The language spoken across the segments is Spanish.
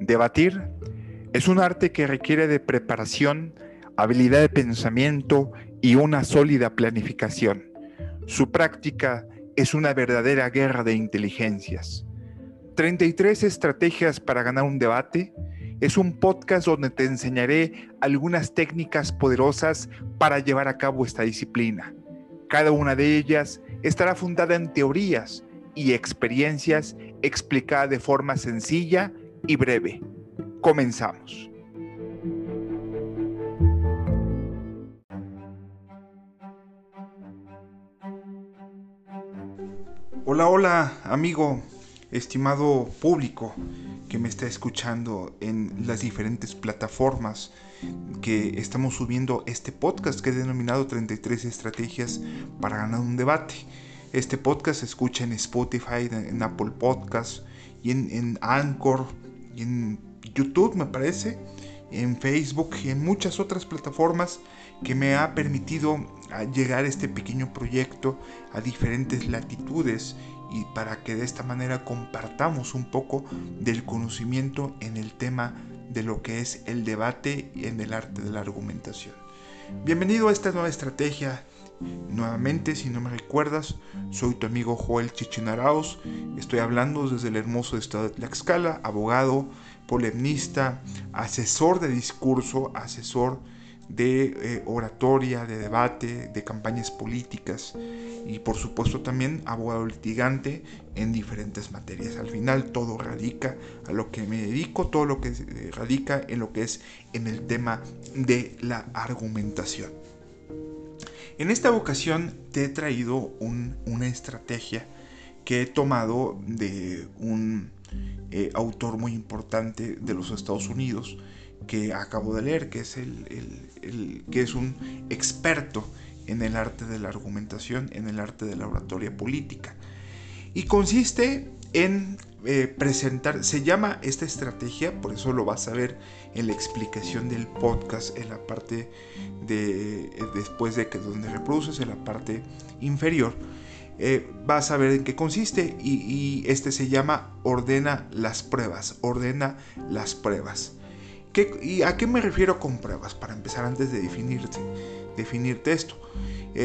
Debatir es un arte que requiere de preparación, habilidad de pensamiento y una sólida planificación. Su práctica es una verdadera guerra de inteligencias. 33 estrategias para ganar un debate es un podcast donde te enseñaré algunas técnicas poderosas para llevar a cabo esta disciplina. Cada una de ellas estará fundada en teorías y experiencias explicadas de forma sencilla y breve. Comenzamos. Hola, hola, amigo, estimado público que me está escuchando en las diferentes plataformas que estamos subiendo este podcast que he denominado 33 estrategias para ganar un debate. Este podcast se escucha en Spotify, en Apple Podcasts y en, en Anchor en YouTube me parece, en Facebook y en muchas otras plataformas que me ha permitido ah, llegar este pequeño proyecto a diferentes latitudes y para que de esta manera compartamos un poco del conocimiento en el tema de lo que es el debate en el arte de la argumentación. Bienvenido a esta nueva estrategia Nuevamente, si no me recuerdas, soy tu amigo Joel Chichinaraos. Estoy hablando desde el hermoso estado de Tlaxcala, abogado, polemista, asesor de discurso, asesor de eh, oratoria, de debate, de campañas políticas y por supuesto también abogado litigante en diferentes materias. Al final todo radica a lo que me dedico, todo lo que eh, radica en lo que es en el tema de la argumentación. En esta ocasión te he traído una estrategia que he tomado de un eh, autor muy importante de los Estados Unidos que acabo de leer, que es, el, que es un experto en el arte de la argumentación, en el arte de la oratoria política. Y consiste en eh, presentar, se llama esta estrategia, por eso lo vas a ver en la explicación del podcast, en la parte de, eh, después de que donde reproduces, en la parte inferior, eh, vas a ver en qué consiste y, este se llama ordena las pruebas, ordena las pruebas. ¿Y a qué me refiero con pruebas? Para empezar antes de definirte, definirte esto.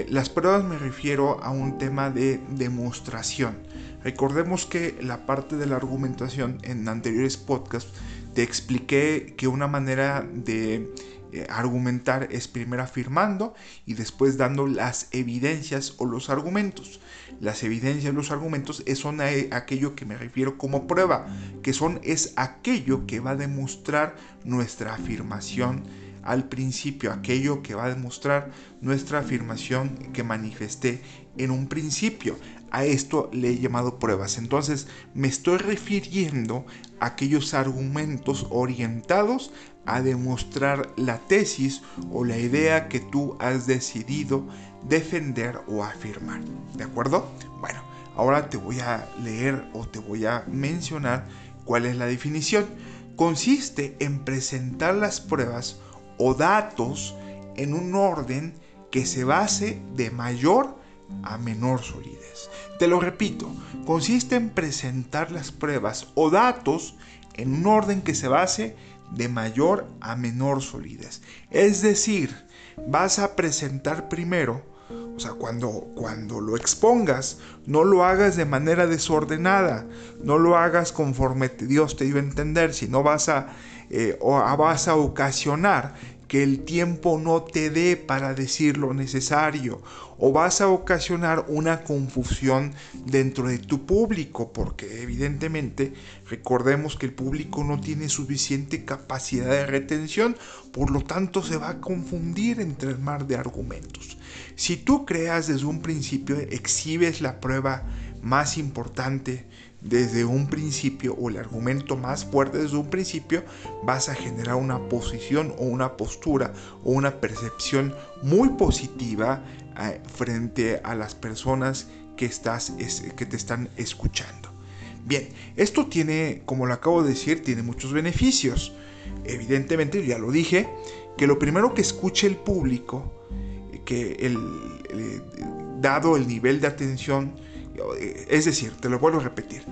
las pruebas me refiero a un tema de demostración Recordemos que la parte de la argumentación en anteriores podcasts te expliqué que una manera de eh, argumentar es primero afirmando y después dando las evidencias o los argumentos. Las evidencias y los argumentos son aquello que me refiero como prueba, que son es aquello que va a demostrar nuestra afirmación al principio, aquello que va a demostrar nuestra afirmación que manifesté en un principio. A esto le he llamado pruebas. Entonces me estoy refiriendo a aquellos argumentos orientados a demostrar la tesis o la idea que tú has decidido defender o afirmar. ¿De acuerdo? Bueno, ahora te voy a leer o te voy a mencionar cuál es la definición. Consiste en presentar las pruebas o datos en un orden que se base de mayor a menor solidez. Te lo repito, consiste en presentar las pruebas o datos en un orden que se base de mayor a menor solidez. Es decir, vas a presentar primero, o sea, cuando, cuando lo expongas, no lo hagas de manera desordenada, no lo hagas conforme Dios te dio a entender, sino vas a, eh, o vas a ocasionar que el tiempo no te dé para decir lo necesario o vas a ocasionar una confusión dentro de tu público porque evidentemente recordemos que el público no tiene suficiente capacidad de retención por lo tanto se va a confundir entre el mar de argumentos. Si tú creas desde un principio exhibes la prueba más importante desde un principio o el argumento más fuerte desde un principio, vas a generar una posición o una postura o una percepción muy positiva eh, frente a las personas que, estás, que te están escuchando. Bien, esto tiene, como lo acabo de decir, tiene muchos beneficios. Evidentemente, ya lo dije, que lo primero que escuche el público, que el, dado el nivel de atención, es decir, te lo vuelvo a repetir,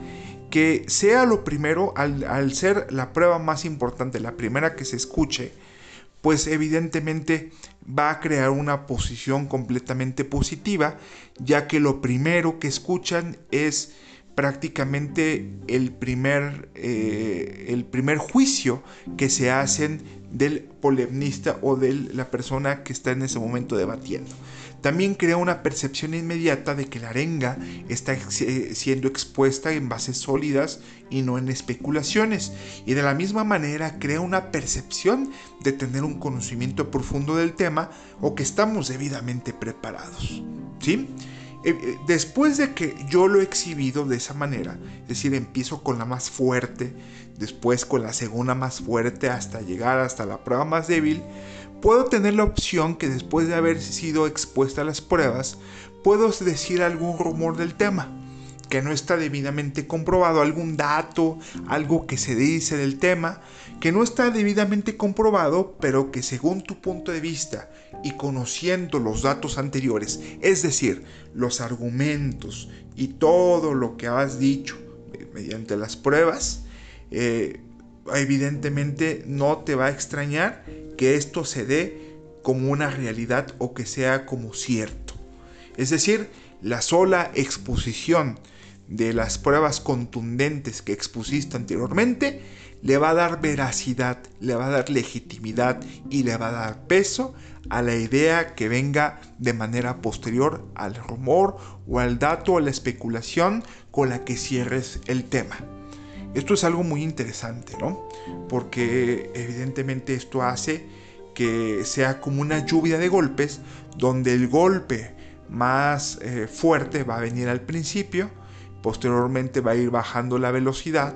que sea lo primero, al, ser la prueba más importante, la primera que se escuche, pues evidentemente va a crear una posición completamente positiva, ya que lo primero que escuchan es prácticamente el primer, eh, el primer juicio que se hacen del polemnista o de la persona que está en ese momento debatiendo. También crea una percepción inmediata de que la arenga está siendo expuesta en bases sólidas y no en especulaciones. Y de la misma manera crea una percepción de tener un conocimiento profundo del tema o que estamos debidamente preparados. ¿Sí? Eh, eh, después de que yo lo he exhibido de esa manera, es decir, empiezo con la más fuerte, después con la segunda más fuerte hasta llegar hasta la prueba más débil, puedo tener la opción que después de haber sido expuesta a las pruebas, puedo decir algún rumor del tema que no está debidamente comprobado, algún dato, algo que se dice del tema, que no está debidamente comprobado, pero que según tu punto de vista y conociendo los datos anteriores, es decir, los argumentos y todo lo que has dicho eh, mediante las pruebas, eh, evidentemente no te va a extrañar que esto se dé como una realidad o que sea como cierto. Es decir, la sola exposición de las pruebas contundentes que expusiste anteriormente, le va a dar veracidad, le va a dar legitimidad y le va a dar peso a la idea que venga de manera posterior al rumor o al dato o la especulación con la que cierres el tema. Esto es algo muy interesante, ¿no? Porque evidentemente esto hace que sea como una lluvia de golpes donde el golpe más eh, fuerte va a venir al principio, Posteriormente va a ir bajando la velocidad,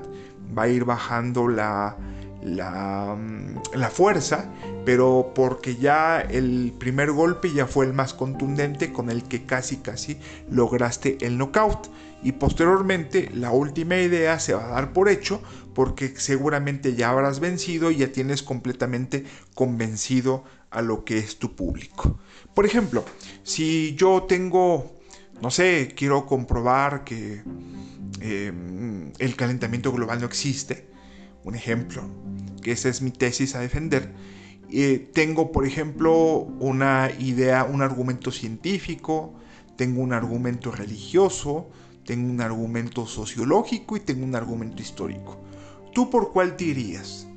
va a ir bajando la, mm, la, fuerza, pero porque ya el primer golpe ya fue el más contundente con el que casi casi lograste el knockout. Y posteriormente la última idea se va a dar por hecho porque seguramente ya habrás vencido y ya tienes completamente convencido a lo que es tu público. Por ejemplo, si yo tengo no sé, quiero comprobar que eh, el calentamiento global no existe, un ejemplo, que esa es mi tesis a defender. Eh, tengo, por ejemplo, una idea, un argumento científico, tengo un argumento religioso, tengo un argumento sociológico y tengo un argumento histórico. ¿Tú por cuál te irías?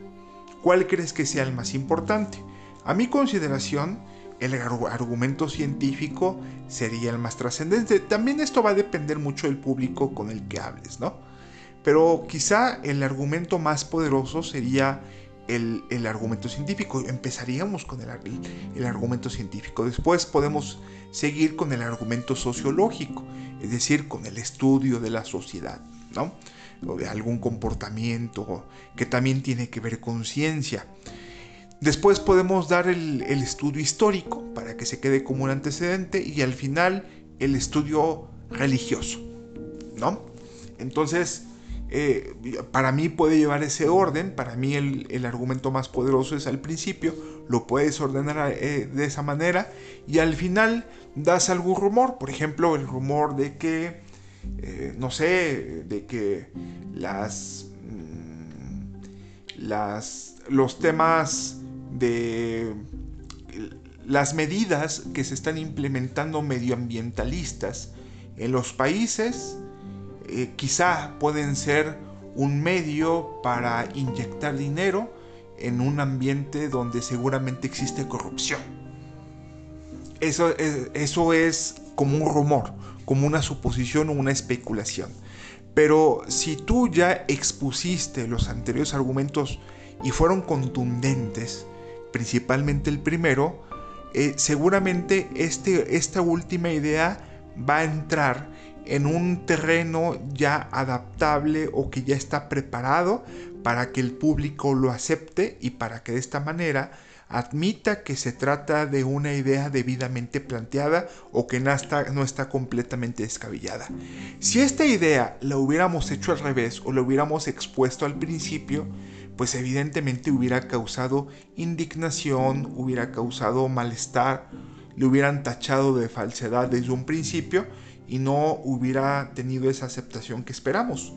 ¿Cuál crees que sea el más importante? A mi consideración, el argumento científico sería el más trascendente. También esto va a depender mucho del público con el que hables, ¿no? Pero quizá el argumento más poderoso sería el, argumento científico. Empezaríamos con el, el, argumento científico. Después podemos seguir con el argumento sociológico, es decir, con el estudio de la sociedad, ¿no? O de algún comportamiento que también tiene que ver con ciencia. Después podemos dar el, estudio histórico para que se quede como un antecedente y al final el estudio religioso, ¿no? Entonces, eh, para mí puede llevar ese orden, para mí el, argumento más poderoso es al principio, lo puedes ordenar eh, de esa manera y al final das algún rumor, por ejemplo, el rumor de que, eh, no sé, de que las, mm, las, los temas de las medidas que se están implementando medioambientalistas en los países eh, quizá pueden ser un medio para inyectar dinero en un ambiente donde seguramente existe corrupción. Eso, eso es como un rumor, como una suposición o una especulación. Pero si tú ya expusiste los anteriores argumentos y fueron contundentes, principalmente el primero, eh, seguramente este, esta última idea va a entrar en un terreno ya adaptable o que ya está preparado para que el público lo acepte y para que de esta manera admita que se trata de una idea debidamente planteada o que no está, no está completamente descabellada. Si esta idea la hubiéramos hecho al revés o la hubiéramos expuesto al principio, pues evidentemente hubiera causado indignación, hubiera causado malestar, le hubieran tachado de falsedad desde un principio y no hubiera tenido esa aceptación que esperamos.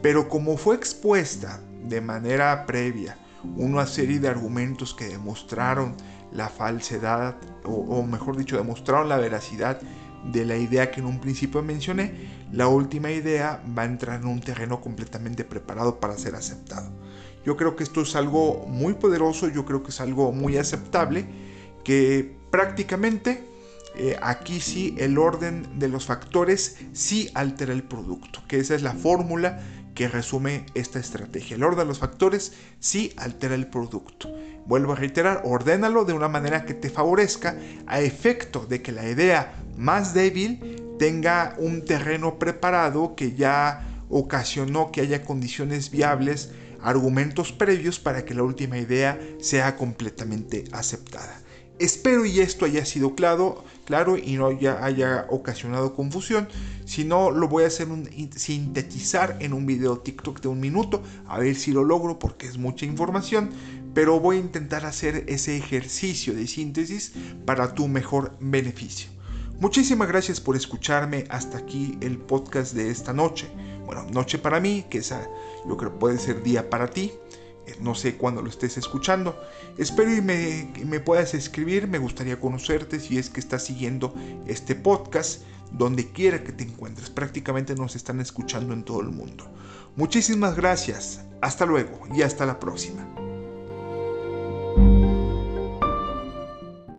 Pero como fue expuesta de manera previa una serie de argumentos que demostraron la falsedad, o, mejor dicho, demostraron la veracidad de la idea que en un principio mencioné, la última idea va a entrar en un terreno completamente preparado para ser aceptado. Yo creo que esto es algo muy poderoso, yo creo que es algo muy aceptable, que prácticamente eh, aquí sí el orden de los factores sí altera el producto, que esa es la fórmula que resume esta estrategia. El orden de los factores sí altera el producto. Vuelvo a reiterar, ordénalo de una manera que te favorezca a efecto de que la idea más débil tenga un terreno preparado que ya ocasionó que haya condiciones viables, argumentos previos para que la última idea sea completamente aceptada. Espero y esto haya sido claro, claro y no haya ocasionado confusión. Si no, lo voy a hacer un, sintetizar en un video TikTok de un minuto, a ver si lo logro porque es mucha información, pero voy a intentar hacer ese ejercicio de síntesis para tu mejor beneficio. Muchísimas gracias por escucharme hasta aquí el podcast de esta noche. Bueno, noche para mí, que esa yo creo puede ser día para ti no sé cuándo lo estés escuchando. Espero y me, me puedas escribir, me gustaría conocerte si es que estás siguiendo este podcast, donde quiera que te encuentres. Prácticamente nos están escuchando en todo el mundo. Muchísimas gracias, hasta luego y hasta la próxima.